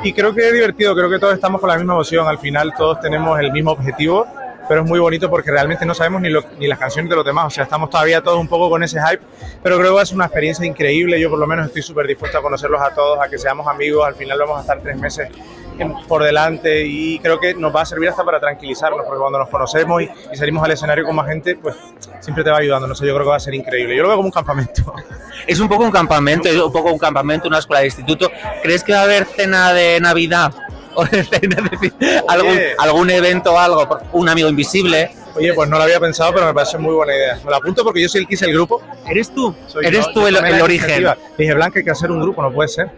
Y creo que es divertido. Creo que todos estamos con la misma emoción. Al final todos tenemos el mismo objetivo. Pero es muy bonito porque realmente no sabemos ni, lo- ni las canciones de los demás. O sea, estamos todavía todos un poco con ese hype. Pero creo que ser una experiencia increíble. Yo por lo menos estoy súper dispuesto a conocerlos a todos, a que seamos amigos. Al final vamos a estar tres meses por delante y creo que nos va a servir hasta para tranquilizarnos, porque cuando nos conocemos y, y salimos al escenario con más gente, pues siempre te va ayudando. No sé, yo creo que va a ser increíble. Yo lo veo como un campamento. Es un poco un campamento, es un poco un campamento, una escuela de instituto. ¿Crees que va a haber cena de Navidad? Algún, algún evento o algo, un amigo invisible. Oye, pues no lo había pensado, pero me parece muy buena idea. Me lo apunto porque yo soy el que hice el grupo. ¿Eres tú? Soy ¿Eres yo, tú yo el- la origen? Dije, Blanca, hay que hacer un grupo, no puede ser.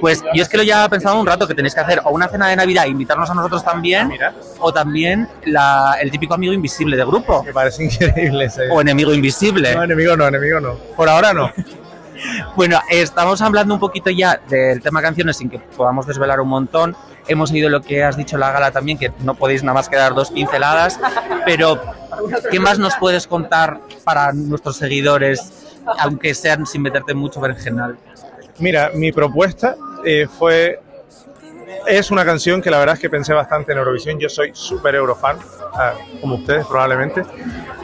Pues yo es que lo ya he pensado un rato que tenéis que hacer o una cena de Navidad e invitarnos a nosotros también, o también la- el típico amigo invisible de grupo. Me parece increíble ese. O enemigo invisible. No, enemigo no, enemigo no. Por ahora no. Bueno, estamos hablando un poquito ya del tema canciones sin que podamos desvelar un montón. Hemos oído lo que has dicho la gala también, que no podéis nada más que dar dos pinceladas, pero ¿qué más nos puedes contar para nuestros seguidores, aunque sean sin meterte mucho berenjenal? Mira, mi propuesta eh, fue. Es una canción que la verdad es que pensé bastante en Eurovisión. Yo soy súper eurofan, ah, como ustedes probablemente.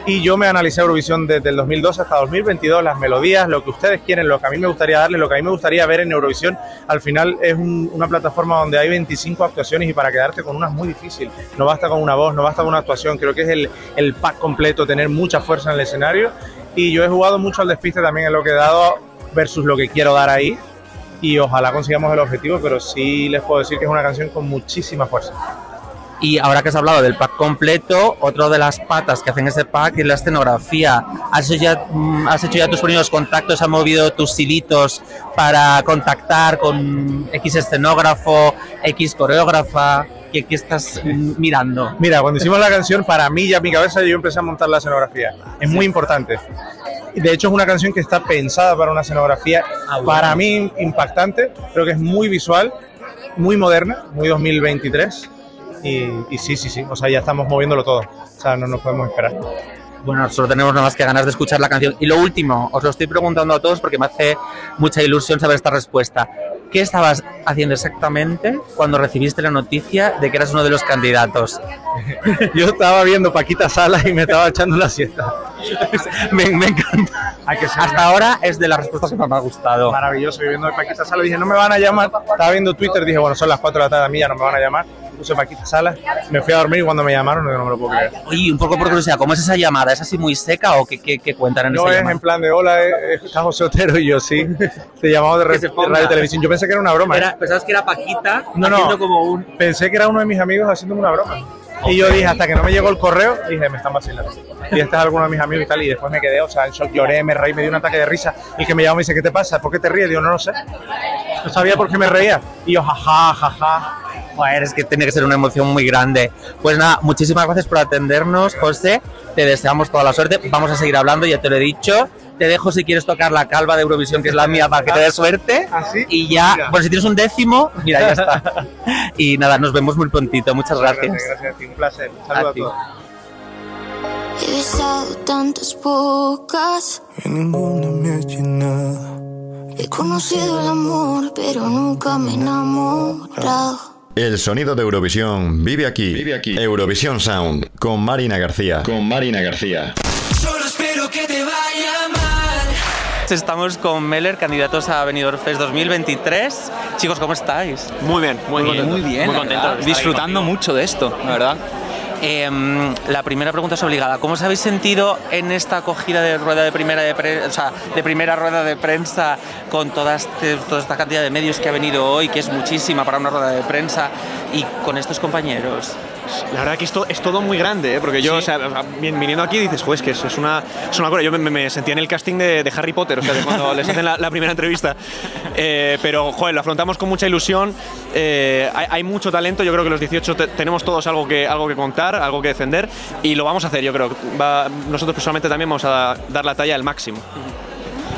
Y yo me analicé Eurovisión desde el 2012 hasta 2022, las melodías, lo que ustedes quieren, lo que a mí me gustaría darle, lo que a mí me gustaría ver en Eurovisión. Al final es un- una plataforma donde hay 25 actuaciones y para quedarte con una es muy difícil. No basta con una voz, no basta con una actuación. Creo que es el, el pack completo, tener mucha fuerza en el escenario. Y yo he jugado mucho al despiste también en lo que he dado versus lo que quiero dar ahí y ojalá consigamos el objetivo, pero sí les puedo decir que es una canción con muchísima fuerza. Y ahora que has hablado del pack completo, otra de las patas que hacen ese pack es la escenografía. ¿Has hecho ya, mm, has hecho ya tus primeros contactos? ¿Has movido tus hilitos para contactar con X escenógrafo, X coreógrafa? ¿Qué, qué estás mm, mirando? Mira, cuando hicimos la canción, para mí ya en mi cabeza yo empecé a montar la escenografía. Es muy importante. De hecho, es una canción que está pensada para una escenografía, Ah, bueno. para mí impactante. Creo que es muy visual, muy moderna, muy 2023. Y, y sí, sí, sí. O sea, ya estamos moviéndolo todo. O sea, no nos podemos esperar. Bueno, solo tenemos nada más que ganas de escuchar la canción. Y lo último, os lo estoy preguntando a todos porque me hace mucha ilusión saber esta respuesta. ¿Qué estabas haciendo exactamente cuando recibiste la noticia de que eras uno de los candidatos? Yo estaba viendo Paquita Salas y me estaba echando la siesta. me, me encanta. Hasta ahora es de las respuestas que más me ha gustado. Maravilloso, viviendo de Paquita Salas. Dije, no me van a llamar. Estaba viendo Twitter, dije, bueno, son las 4 de la tarde, a mí ya no me van a llamar. Puse Paquita Salas, me fui a dormir y cuando me llamaron, no me lo puedo creer. Oye, un poco por curiosidad, ¿cómo es esa llamada? ¿Es así muy seca o qué, qué- qué cuentan en No esa es llamada? en plan de hola, eh, está José Otero y yo sí. Te llamamos de, ponga. radio televisión. Yo pensé que era una broma. ¿eh? Era- ¿Pensabas que era Paquita No, no. como un... Pensé que era uno de mis amigos haciéndome una broma. Y yo dije, hasta que no me llegó el correo, dije, me están vacilando. Y este es alguno de mis amigos y tal. Y después me quedé, o sea, en shock, lloré, me reí, me dio un ataque de risa. Y el que me llamó me dice, ¿qué te pasa? ¿Por qué te ríes? Digo, no lo sé. No sabía por qué me reía. Y yo, jaja, jaja. Joder, es que tiene que ser una emoción muy grande. Pues nada, muchísimas gracias por atendernos, José. Te deseamos toda la suerte. Vamos a seguir hablando, ya te lo he dicho. Te dejo si quieres tocar la calva de Eurovisión, que es la mía, para que te dé suerte. Y ya, bueno, si tienes un décimo, mira, ya está. Y nada, nos vemos muy prontito. Muchas gracias. Gracias, gracias a ti. Un placer. Saludos a, todos. He besado tantas bocas Y ninguna me ha llenado. He conocido el amor, pero nunca me he enamorado. El sonido de Eurovisión vive aquí. Vive aquí. Eurovisión Sound con Marina García. Con Marina García. Solo espero que te vaya mal. Estamos con Meller, candidatos a Benidorm Fest 2023. Chicos, ¿cómo estáis? Muy bien, muy bien. Muy bien, Muy la contento. verdad. Disfrutando mucho de esto, la verdad. Em, la primera pregunta es obligada. ¿Cómo os habéis sentido en esta acogida de rueda de primera de pre- o sea, de primera rueda de prensa con toda, este- toda esta cantidad de medios que ha venido hoy, que es muchísima para una rueda de prensa, y con estos compañeros? La verdad que esto es todo muy grande, ¿eh? porque yo, sea, o sea, vin- viniendo aquí dices, es que es, es una, es una locura. Yo me, me- me sentía en el casting de, de Harry Potter, o sea, de cuando les hacen la, la primera entrevista. Eh, pero, joder, lo afrontamos con mucha ilusión. Eh, hay, hay mucho talento, yo creo que los 18 te- tenemos todos algo que, algo que contar, algo que defender, y lo vamos a hacer, yo creo. Va- nosotros personalmente también vamos a dar la talla al máximo.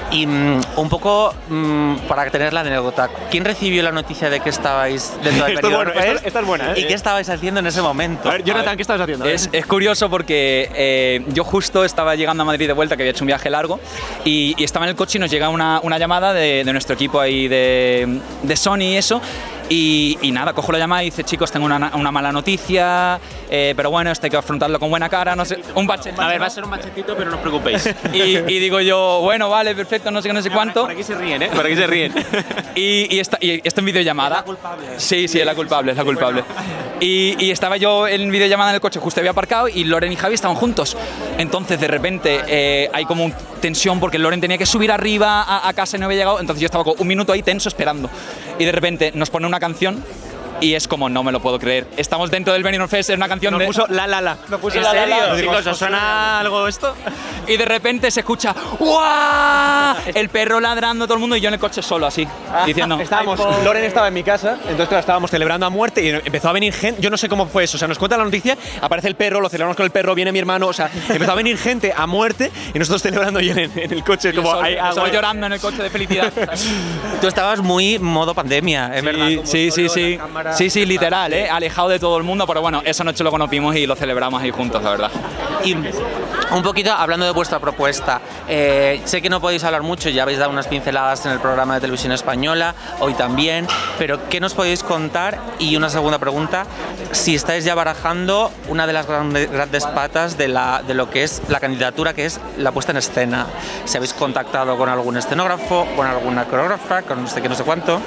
Y mm, un poco mm, para tener la anécdota, ¿quién recibió la noticia de que estabais dentro del Esto bueno, esto- esta es buena, ¿eh? ¿Y qué estabais haciendo en ese momento? A ver, Jonathan, ¿qué estabas haciendo? Es, es curioso porque eh, yo justo estaba llegando a Madrid de vuelta, que había hecho un viaje largo, y, y estaba en el coche y nos llega una, una llamada de, de nuestro equipo ahí de, de Sony y eso. Y, y nada, cojo la llamada y dice, chicos, tengo una, una mala noticia, eh, pero bueno, esto hay que afrontarlo con buena cara, no sé, un bache. A ver, va a ser un bachecito, pero no os preocupéis. Y, y digo yo, bueno, vale, perfecto, no sé qué, no sé cuánto. Por aquí se ríen, ¿eh? Por aquí se ríen. Y, y, esta, y esto en videollamada. Sí, sí, es la culpable, es la culpable. Y, estaba yo en videollamada en el coche, justo había aparcado y Loren y Javi estaban juntos. Entonces, de repente, eh, hay como un tensión porque Loren tenía que subir arriba a, a casa y no había llegado. Entonces, yo estaba con un minuto ahí tenso esperando. Y de repente nos pone una canción. Y es como, no me lo puedo creer. Estamos dentro del Benidorm Fest, es una canción Nos de... puso la la la. Nos puso ¿En la, la, serio? la. Chicos, ¿os suena algo esto? Y de repente se escucha ¡Guau! El perro ladrando todo el mundo y yo en el coche solo así, diciendo... Estábamos, Loren estaba en mi casa, entonces claro, estábamos celebrando a muerte y empezó a venir gente, yo no sé cómo fue eso, o sea, nos cuenta la noticia, aparece el perro, lo celebramos con el perro, viene mi hermano, o sea, empezó a venir gente a muerte y nosotros celebrando y en, en el coche, como Yo hay solo, solo llorando en el coche de felicidad. Tú estabas muy modo pandemia, es verdad. como Sí, sí, sí. La cámara. Sí, sí, literal, ¿eh? alejado de todo el mundo, pero bueno, esa noche lo conocimos y lo celebramos ahí juntos, la verdad. Y un poquito hablando de vuestra propuesta, eh, sé que no podéis hablar mucho, ya habéis dado unas pinceladas en el programa de televisión española, hoy también, pero ¿qué nos podéis contar? Y una segunda pregunta, si estáis ya barajando una de las grande- grandes patas de, la, de lo que es la candidatura, que es la puesta en escena. Si habéis contactado con algún escenógrafo, con alguna coreógrafa, con no sé qué, no sé cuánto.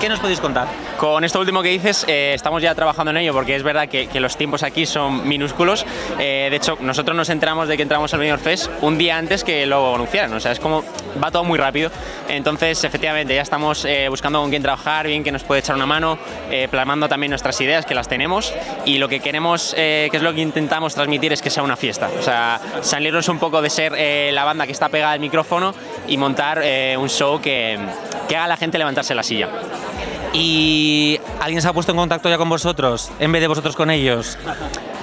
¿Qué nos podéis contar? Con esto último que dices, eh, estamos ya trabajando en ello porque es verdad que, que los tiempos aquí son minúsculos. Eh, de hecho, nosotros nos enteramos de que entramos al Benidorm Fest un día antes que lo anunciaran. O sea, es como va todo muy rápido. Entonces, efectivamente, ya estamos eh, buscando con quién trabajar, bien que nos puede echar una mano, eh, plasmando también nuestras ideas que las tenemos y lo que queremos, eh, que es lo que intentamos transmitir, es que sea una fiesta. O sea, salirnos un poco de ser eh, la banda que está pegada al micrófono y montar eh, un show que, que haga a la gente levantarse la silla. ¿Y alguien se ha puesto en contacto ya con vosotros, en vez de vosotros con ellos?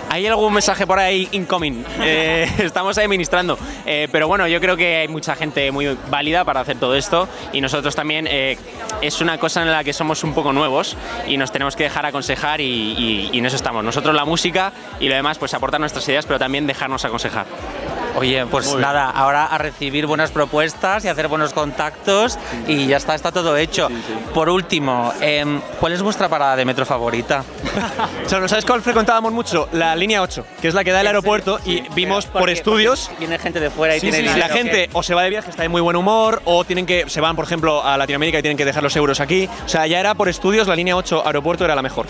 Hay algún mensaje por ahí incoming. Eh, estamos administrando. Eh, pero bueno, yo creo que hay mucha gente muy válida para hacer todo esto y nosotros también eh, es una cosa en la que somos un poco nuevos y nos tenemos que dejar aconsejar y, y- y en eso estamos. Nosotros la música y lo demás, pues aportar nuestras ideas, pero también dejarnos aconsejar. Oye, pues Muy bien. nada, ahora a recibir buenas propuestas y hacer buenos contactos y ya está, está todo hecho. Por último, em, ¿cuál es vuestra parada de metro favorita? O sea, ¿no ¿sabes cuál frecuentábamos mucho? La línea 8, que es la que da el aeropuerto y vimos por Porque- estudios. porque Viene gente de fuera y Sí, tiene sí, dinero, la gente o se va de viaje, está de muy buen humor, o tienen que se van, por ejemplo, a Latinoamérica y tienen que dejar los euros aquí. O sea, ya era por estudios, la línea 8 aeropuerto era la mejor.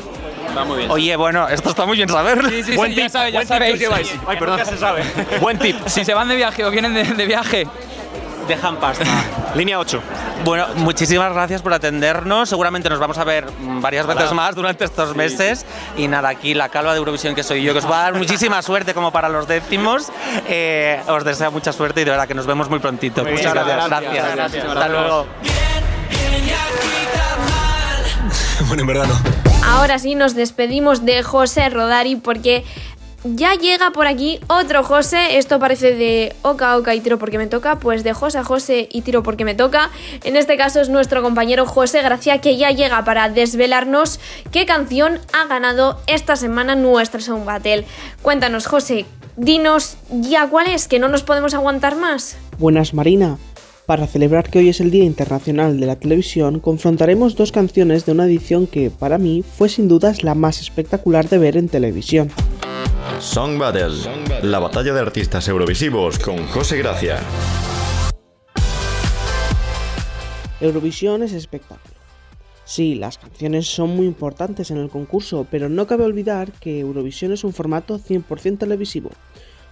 Va muy bien. Oye, bueno, esto está muy bien saber. Sí, sí, Buen sí, ya tip, sabe- ya buen tip que sabéis. lleváis. Ay, perdón. Se sabe. Buen tip. Si se van de viaje o vienen de, de viaje, Dejan pasta. Línea 8. Bueno, muchísimas gracias por atendernos. Seguramente nos vamos a ver varias veces Ojalá. más durante estos meses. Y nada, aquí la calva de Eurovisión que soy yo, que os va a dar muchísima suerte como para los décimos. Eh, os deseo mucha suerte y de verdad que nos vemos muy prontito. Muy Muchas bien, gracias. gracias. Gracias. Hasta luego. bueno, en verdad no. Ahora sí nos despedimos de José Rodari porque ya llega por aquí otro José. Esto parece de Oca Oca y tiro porque me toca, pues de José a José y tiro porque me toca. En este caso es nuestro compañero José Gracia que ya llega para desvelarnos qué canción ha ganado esta semana nuestra Sound Battle. Cuéntanos, José, dinos ya cuál es, que no nos podemos aguantar más. Buenas Marina. Para celebrar que hoy es el Día Internacional de la Televisión, confrontaremos dos canciones de una edición que, para mí, fue sin dudas la más espectacular de ver en televisión. Song Battle, la batalla de artistas eurovisivos con José Gracia. Eurovisión es espectáculo. Sí, las canciones son muy importantes en el concurso, pero no cabe olvidar que Eurovisión es un formato 100% televisivo,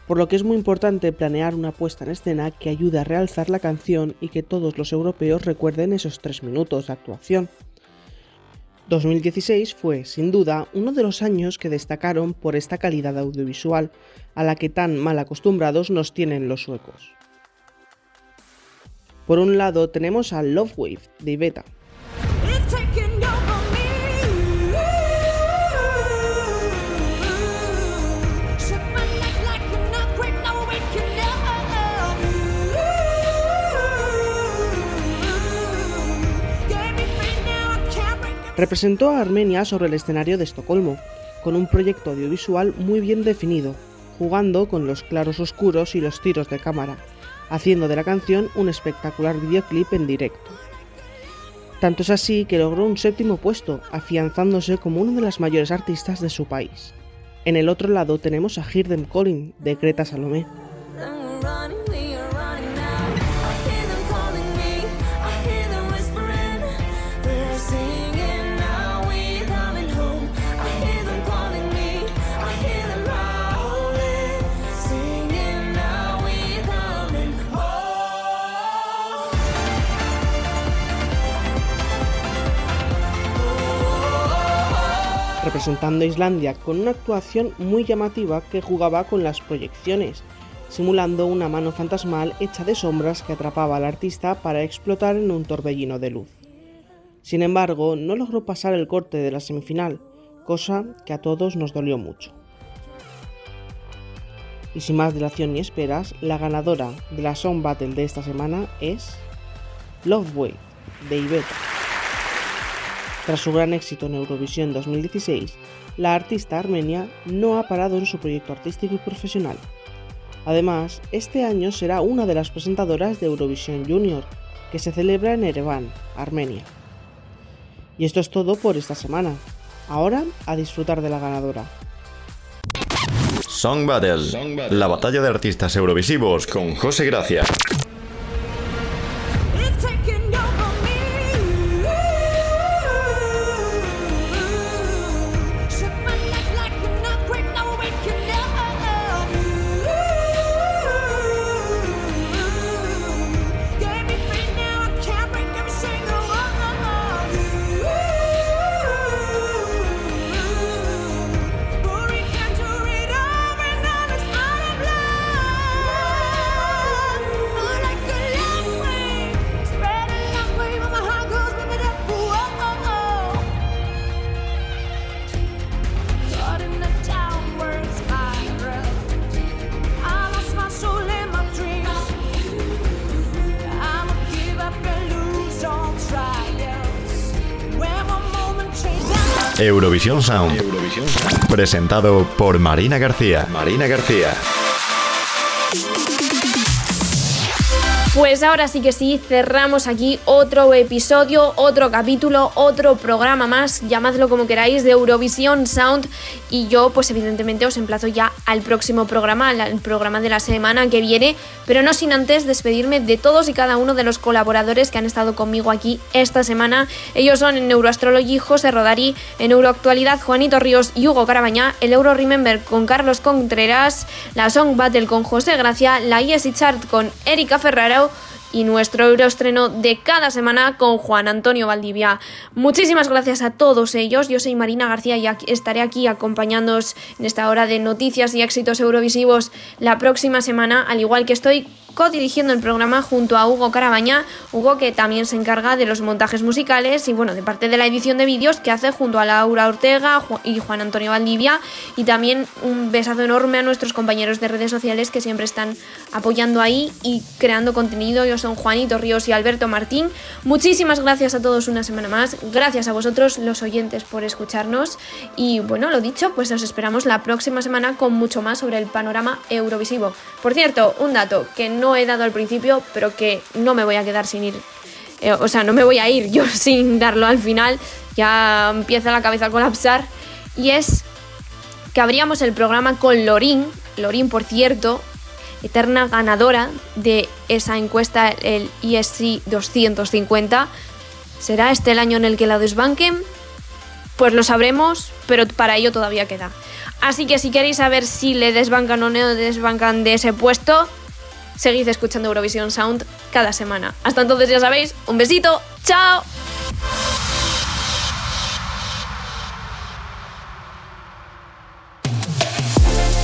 por lo que es muy importante planear una puesta en escena que ayude a realzar la canción y que todos los europeos recuerden esos tres minutos de actuación. 2016 fue, sin duda, uno de los años que destacaron por esta calidad audiovisual, a la que tan mal acostumbrados nos tienen los suecos. Por un lado tenemos a Love Wave de Iveta, representó a Armenia sobre el escenario de Estocolmo, con un proyecto audiovisual muy bien definido, jugando con los claros oscuros y los tiros de cámara, haciendo de la canción un espectacular videoclip en directo. Tanto es así que logró un séptimo puesto, afianzándose como una de las mayores artistas de su país. En el otro lado tenemos a Hear Them Calling, de Greta Salomé. Representando a Islandia con una actuación muy llamativa que jugaba con las proyecciones, simulando una mano fantasmal hecha de sombras que atrapaba al artista para explotar en un torbellino de luz. Sin embargo, no logró pasar el corte de la semifinal, cosa que a todos nos dolió mucho. Y sin más dilación ni esperas, la ganadora de la Song Battle de esta semana es Love Wave de Iveta. Tras su gran éxito en Eurovisión 2016, la artista armenia no ha parado en su proyecto artístico y profesional. Además, este año será una de las presentadoras de Eurovisión Junior, que se celebra en Ereván, Armenia. Y esto es todo por esta semana. Ahora a disfrutar de la ganadora. Song Battle, la batalla de artistas eurovisivos con José Gracia. Eurovisión Sound. Presentado por Marina García. Marina García. Pues ahora sí que sí, cerramos aquí otro episodio, otro capítulo, otro programa más, llamadlo como queráis, de Eurovisión Sound. Y yo, pues evidentemente os emplazo ya al próximo programa, al programa de la semana que viene, pero no sin antes despedirme de todos y cada uno de los colaboradores que han estado conmigo aquí esta semana. Ellos son en Neuroastrology José Rodari, en Euroactualidad Juanito Ríos y Hugo Carabañá, el Euro Remember con Carlos Contreras, la Song Battle con José Gracia, la ESI Chart con Erika Ferraro y nuestro euroestreno de cada semana con Juan Antonio Valdivia. Muchísimas gracias a todos ellos. Yo soy Marina García y estaré aquí acompañándoos en esta hora de noticias y éxitos eurovisivos la próxima semana, al igual que estoy co-dirigiendo el programa junto a Hugo Carabaña, Hugo que también se encarga de los montajes musicales y bueno, de parte de la edición de vídeos que hace junto a Laura Ortega y Juan Antonio Valdivia y también un besazo enorme a nuestros compañeros de redes sociales que siempre están apoyando ahí y creando contenido. Yo son Juanito Ríos y Alberto Martín. Muchísimas gracias a todos una semana más. Gracias a vosotros los oyentes por escucharnos y bueno, lo dicho, pues os esperamos la próxima semana con mucho más sobre el panorama eurovisivo. Por cierto, un dato que no he dado al principio, pero que no me voy a quedar sin ir. Eh, o sea, no me voy a ir yo sin darlo al final. Ya empieza la cabeza a colapsar. Y es que abríamos el programa con Lorín. Lorín, por cierto, eterna ganadora de esa encuesta, el ESC 250. ¿Será este el año en el que la desbanquen? Pues lo sabremos, pero para ello todavía queda. Así que si queréis saber si le desbancan o no desbancan de ese puesto, seguid escuchando Eurovisión Sound cada semana. Hasta entonces ya sabéis, un besito, chao.